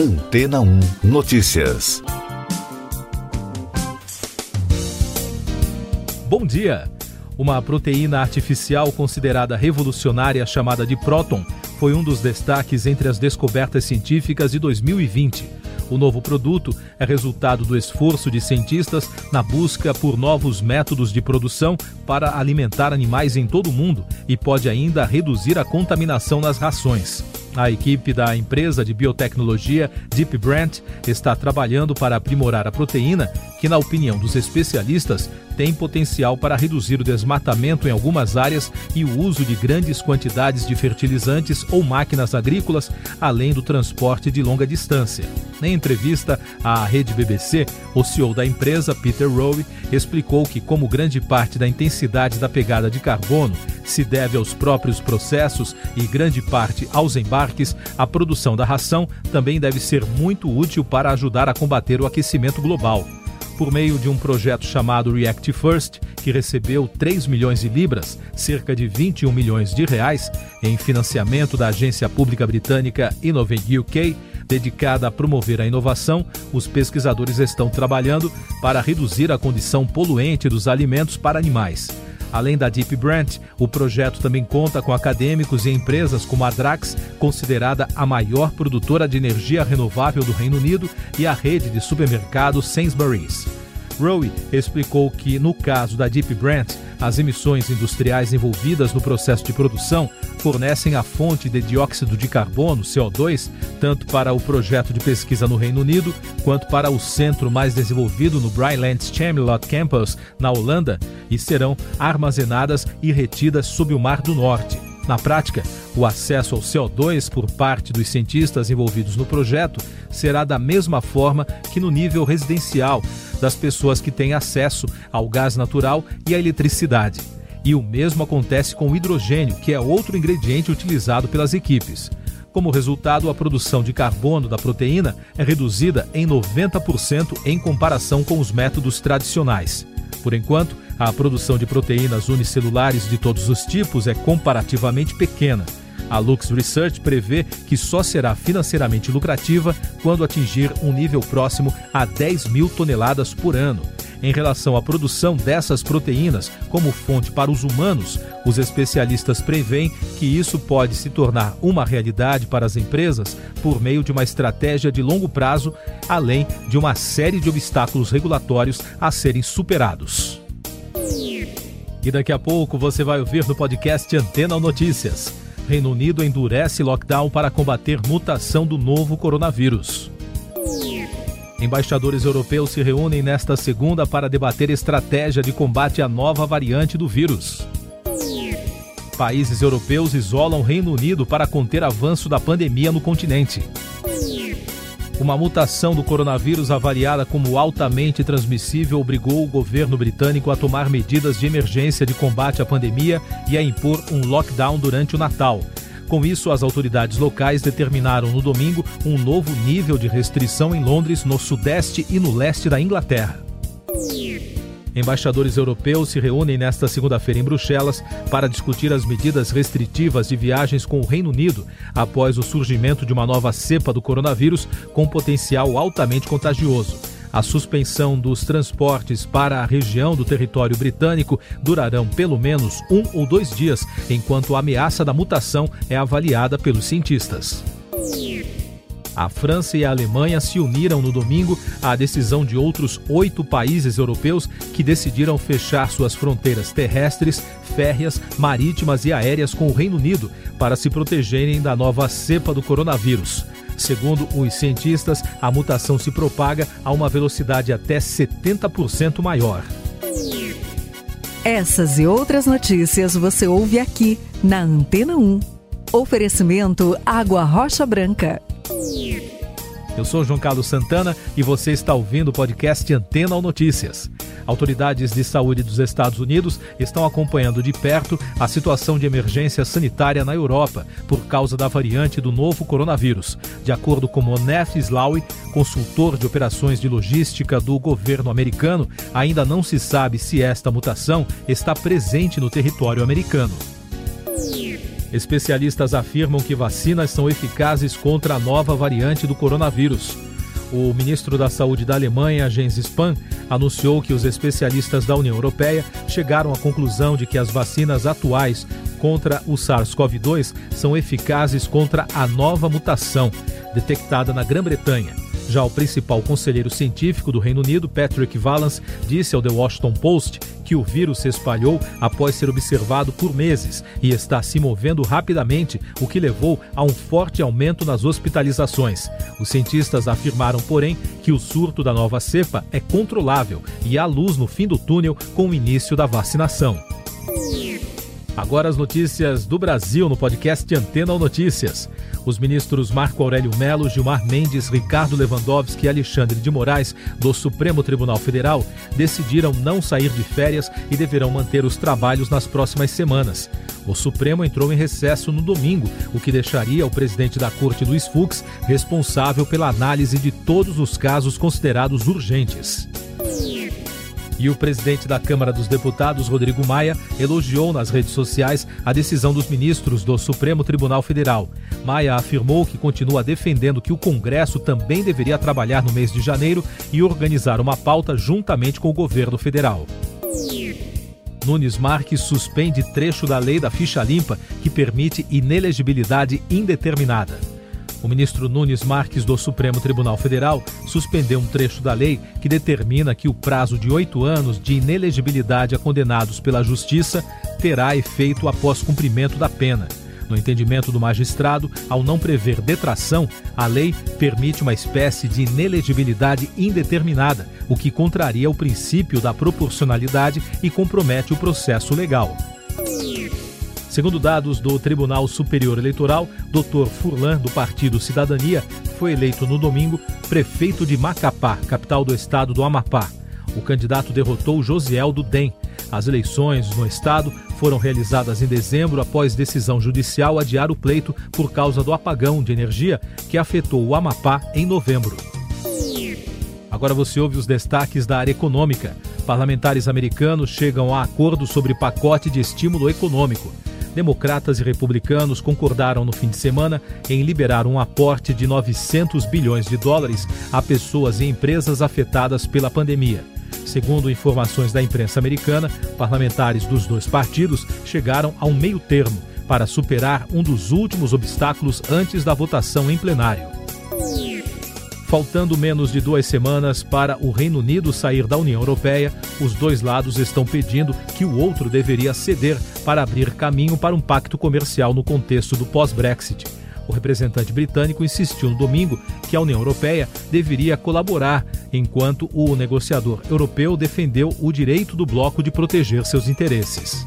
Antena 1 Notícias. Bom dia! Uma proteína artificial considerada revolucionária chamada de próton foi um dos destaques entre as descobertas científicas de 2020. O novo produto é resultado do esforço de cientistas na busca por novos métodos de produção para alimentar animais em todo o mundo e pode ainda reduzir a contaminação nas rações. A equipe da empresa de biotecnologia Deep Brand está trabalhando para aprimorar a proteína, que, na opinião dos especialistas, tem potencial para reduzir o desmatamento em algumas áreas e o uso de grandes quantidades de fertilizantes ou máquinas agrícolas, além do transporte de longa distância. Em entrevista à rede BBC, o CEO da empresa, Peter Rowe, explicou que, como grande parte da intensidade da pegada de carbono se deve aos próprios processos e grande parte aos embarques, a produção da ração também deve ser muito útil para ajudar a combater o aquecimento global por meio de um projeto chamado React First, que recebeu 3 milhões de libras, cerca de 21 milhões de reais, em financiamento da agência pública britânica Innovate UK, dedicada a promover a inovação, os pesquisadores estão trabalhando para reduzir a condição poluente dos alimentos para animais. Além da Deep Brand, o projeto também conta com acadêmicos e empresas como a Drax, considerada a maior produtora de energia renovável do Reino Unido, e a rede de supermercados Sainsbury's. Rowe explicou que, no caso da Deep Brand, as emissões industriais envolvidas no processo de produção fornecem a fonte de dióxido de carbono, CO2, tanto para o projeto de pesquisa no Reino Unido, quanto para o centro mais desenvolvido no Bryland Camelot Campus, na Holanda, e serão armazenadas e retidas sob o Mar do Norte. Na prática, o acesso ao CO2 por parte dos cientistas envolvidos no projeto será da mesma forma que no nível residencial, das pessoas que têm acesso ao gás natural e à eletricidade. E o mesmo acontece com o hidrogênio, que é outro ingrediente utilizado pelas equipes. Como resultado, a produção de carbono da proteína é reduzida em 90% em comparação com os métodos tradicionais. Por enquanto, a produção de proteínas unicelulares de todos os tipos é comparativamente pequena. A Lux Research prevê que só será financeiramente lucrativa quando atingir um nível próximo a 10 mil toneladas por ano. Em relação à produção dessas proteínas como fonte para os humanos, os especialistas preveem que isso pode se tornar uma realidade para as empresas por meio de uma estratégia de longo prazo, além de uma série de obstáculos regulatórios a serem superados. E daqui a pouco você vai ouvir no podcast Antena Notícias. Reino Unido endurece lockdown para combater mutação do novo coronavírus. Embaixadores europeus se reúnem nesta segunda para debater estratégia de combate à nova variante do vírus. Países europeus isolam Reino Unido para conter avanço da pandemia no continente. Uma mutação do coronavírus avaliada como altamente transmissível obrigou o governo britânico a tomar medidas de emergência de combate à pandemia e a impor um lockdown durante o Natal. Com isso, as autoridades locais determinaram no domingo um novo nível de restrição em Londres, no sudeste e no leste da Inglaterra. Embaixadores europeus se reúnem nesta segunda-feira em Bruxelas para discutir as medidas restritivas de viagens com o Reino Unido após o surgimento de uma nova cepa do coronavírus com potencial altamente contagioso. A suspensão dos transportes para a região do território britânico durarão pelo menos um ou dois dias, enquanto a ameaça da mutação é avaliada pelos cientistas. A França e a Alemanha se uniram no domingo à decisão de outros oito países europeus que decidiram fechar suas fronteiras terrestres, férreas, marítimas e aéreas com o Reino Unido para se protegerem da nova cepa do coronavírus. Segundo os cientistas, a mutação se propaga a uma velocidade até 70% maior. Essas e outras notícias você ouve aqui na Antena 1. Oferecimento Água Rocha Branca. Eu sou João Carlos Santana e você está ouvindo o podcast Antena ou Notícias. Autoridades de saúde dos Estados Unidos estão acompanhando de perto a situação de emergência sanitária na Europa por causa da variante do novo coronavírus. De acordo com Monef Slawi, consultor de operações de logística do governo americano, ainda não se sabe se esta mutação está presente no território americano. Especialistas afirmam que vacinas são eficazes contra a nova variante do coronavírus. O ministro da Saúde da Alemanha, Jens Spahn, anunciou que os especialistas da União Europeia chegaram à conclusão de que as vacinas atuais contra o SARS-CoV-2 são eficazes contra a nova mutação, detectada na Grã-Bretanha. Já o principal conselheiro científico do Reino Unido, Patrick Vallance, disse ao The Washington Post que o vírus se espalhou após ser observado por meses e está se movendo rapidamente, o que levou a um forte aumento nas hospitalizações. Os cientistas afirmaram, porém, que o surto da nova cepa é controlável e há luz no fim do túnel com o início da vacinação. Agora as notícias do Brasil no podcast Antena ou Notícias. Os ministros Marco Aurélio Melo, Gilmar Mendes, Ricardo Lewandowski e Alexandre de Moraes, do Supremo Tribunal Federal, decidiram não sair de férias e deverão manter os trabalhos nas próximas semanas. O Supremo entrou em recesso no domingo, o que deixaria o presidente da Corte, Luiz Fux, responsável pela análise de todos os casos considerados urgentes. E o presidente da Câmara dos Deputados, Rodrigo Maia, elogiou nas redes sociais a decisão dos ministros do Supremo Tribunal Federal. Maia afirmou que continua defendendo que o Congresso também deveria trabalhar no mês de janeiro e organizar uma pauta juntamente com o governo federal. Nunes Marques suspende trecho da lei da ficha limpa que permite inelegibilidade indeterminada. O ministro Nunes Marques do Supremo Tribunal Federal suspendeu um trecho da lei que determina que o prazo de oito anos de inelegibilidade a condenados pela Justiça terá efeito após cumprimento da pena. No entendimento do magistrado, ao não prever detração, a lei permite uma espécie de inelegibilidade indeterminada, o que contraria o princípio da proporcionalidade e compromete o processo legal. Segundo dados do Tribunal Superior Eleitoral, Dr. Furlan, do Partido Cidadania, foi eleito no domingo prefeito de Macapá, capital do estado do Amapá. O candidato derrotou Josiel do DEM. As eleições no estado foram realizadas em dezembro após decisão judicial adiar o pleito por causa do apagão de energia que afetou o Amapá em novembro. Agora você ouve os destaques da área econômica. Parlamentares americanos chegam a acordo sobre pacote de estímulo econômico. Democratas e republicanos concordaram no fim de semana em liberar um aporte de 900 bilhões de dólares a pessoas e empresas afetadas pela pandemia. Segundo informações da imprensa americana, parlamentares dos dois partidos chegaram a um meio termo para superar um dos últimos obstáculos antes da votação em plenário. Faltando menos de duas semanas para o Reino Unido sair da União Europeia, os dois lados estão pedindo que o outro deveria ceder para abrir caminho para um pacto comercial no contexto do pós-Brexit. O representante britânico insistiu no domingo que a União Europeia deveria colaborar, enquanto o negociador europeu defendeu o direito do bloco de proteger seus interesses.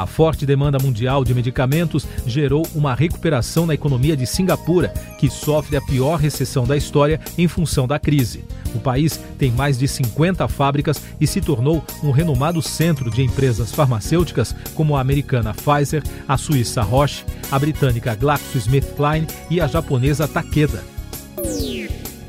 A forte demanda mundial de medicamentos gerou uma recuperação na economia de Singapura, que sofre a pior recessão da história em função da crise. O país tem mais de 50 fábricas e se tornou um renomado centro de empresas farmacêuticas como a americana Pfizer, a suíça Roche, a britânica GlaxoSmithKline e a japonesa Takeda.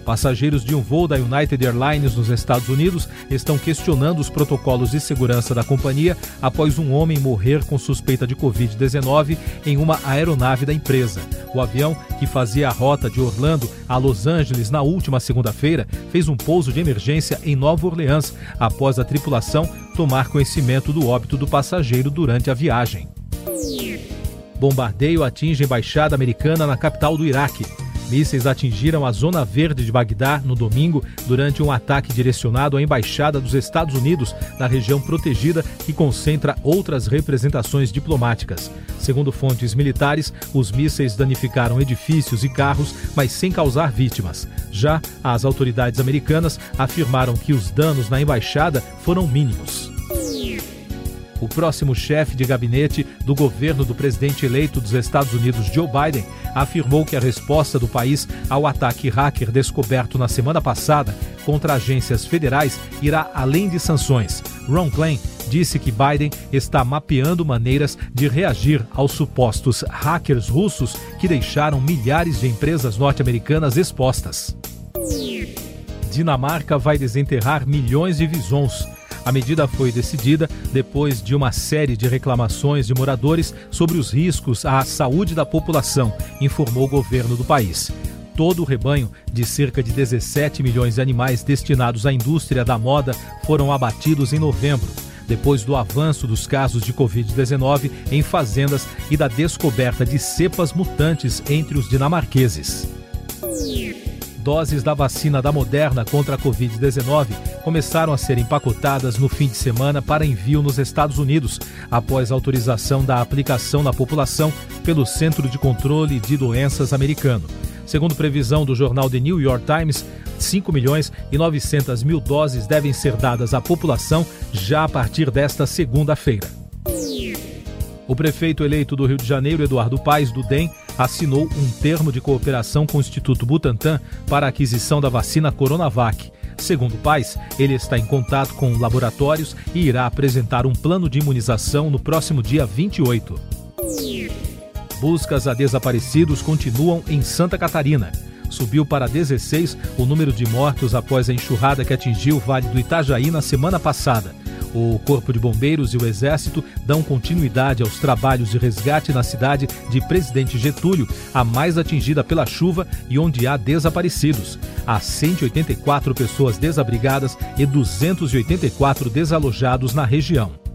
Passageiros de um voo da United Airlines nos Estados Unidos estão questionando os protocolos de segurança da companhia após um homem morrer com suspeita de Covid-19 em uma aeronave da empresa. O avião, que fazia a rota de Orlando a Los Angeles na última segunda-feira, fez um pouso de emergência em Nova Orleans após a tripulação tomar conhecimento do óbito do passageiro durante a viagem. Bombardeio atinge embaixada americana na capital do Iraque. Mísseis atingiram a zona verde de Bagdá no domingo durante um ataque direcionado à embaixada dos Estados Unidos na região protegida que concentra outras representações diplomáticas. Segundo fontes militares, os mísseis danificaram edifícios e carros, mas sem causar vítimas. Já as autoridades americanas afirmaram que os danos na embaixada foram mínimos o próximo chefe de gabinete do governo do presidente eleito dos Estados Unidos, Joe Biden, afirmou que a resposta do país ao ataque hacker descoberto na semana passada contra agências federais irá além de sanções. Ron Klein disse que Biden está mapeando maneiras de reagir aos supostos hackers russos que deixaram milhares de empresas norte-americanas expostas. Dinamarca vai desenterrar milhões de visões A medida foi decidida depois de uma série de reclamações de moradores sobre os riscos à saúde da população, informou o governo do país. Todo o rebanho de cerca de 17 milhões de animais destinados à indústria da moda foram abatidos em novembro, depois do avanço dos casos de Covid-19 em fazendas e da descoberta de cepas mutantes entre os dinamarqueses doses da vacina da Moderna contra a Covid-19 começaram a ser empacotadas no fim de semana para envio nos Estados Unidos, após autorização da aplicação na população pelo Centro de Controle de Doenças americano. Segundo previsão do jornal The New York Times, 5 milhões e 900 mil doses devem ser dadas à população já a partir desta segunda-feira. O prefeito eleito do Rio de Janeiro, Eduardo Paes, do DEM, assinou um termo de cooperação com o Instituto Butantan para a aquisição da vacina Coronavac. Segundo Paes, ele está em contato com laboratórios e irá apresentar um plano de imunização no próximo dia 28. Buscas a desaparecidos continuam em Santa Catarina. Subiu para 16 o número de mortos após a enxurrada que atingiu o Vale do Itajaí na semana passada. O Corpo de Bombeiros e o Exército dão continuidade aos trabalhos de resgate na cidade de Presidente Getúlio, a mais atingida pela chuva e onde há desaparecidos. Há 184 pessoas desabrigadas e 284 desalojados na região.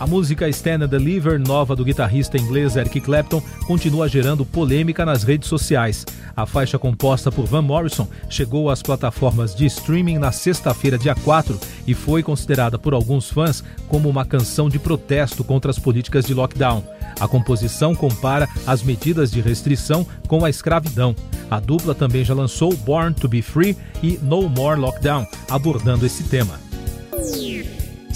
A música Stand and Deliver, nova do guitarrista inglês Eric Clapton, continua gerando polêmica nas redes sociais. A faixa composta por Van Morrison chegou às plataformas de streaming na sexta-feira, dia 4, e foi considerada por alguns fãs como uma canção de protesto contra as políticas de lockdown. A composição compara as medidas de restrição com a escravidão. A dupla também já lançou Born to Be Free e No More Lockdown, abordando esse tema.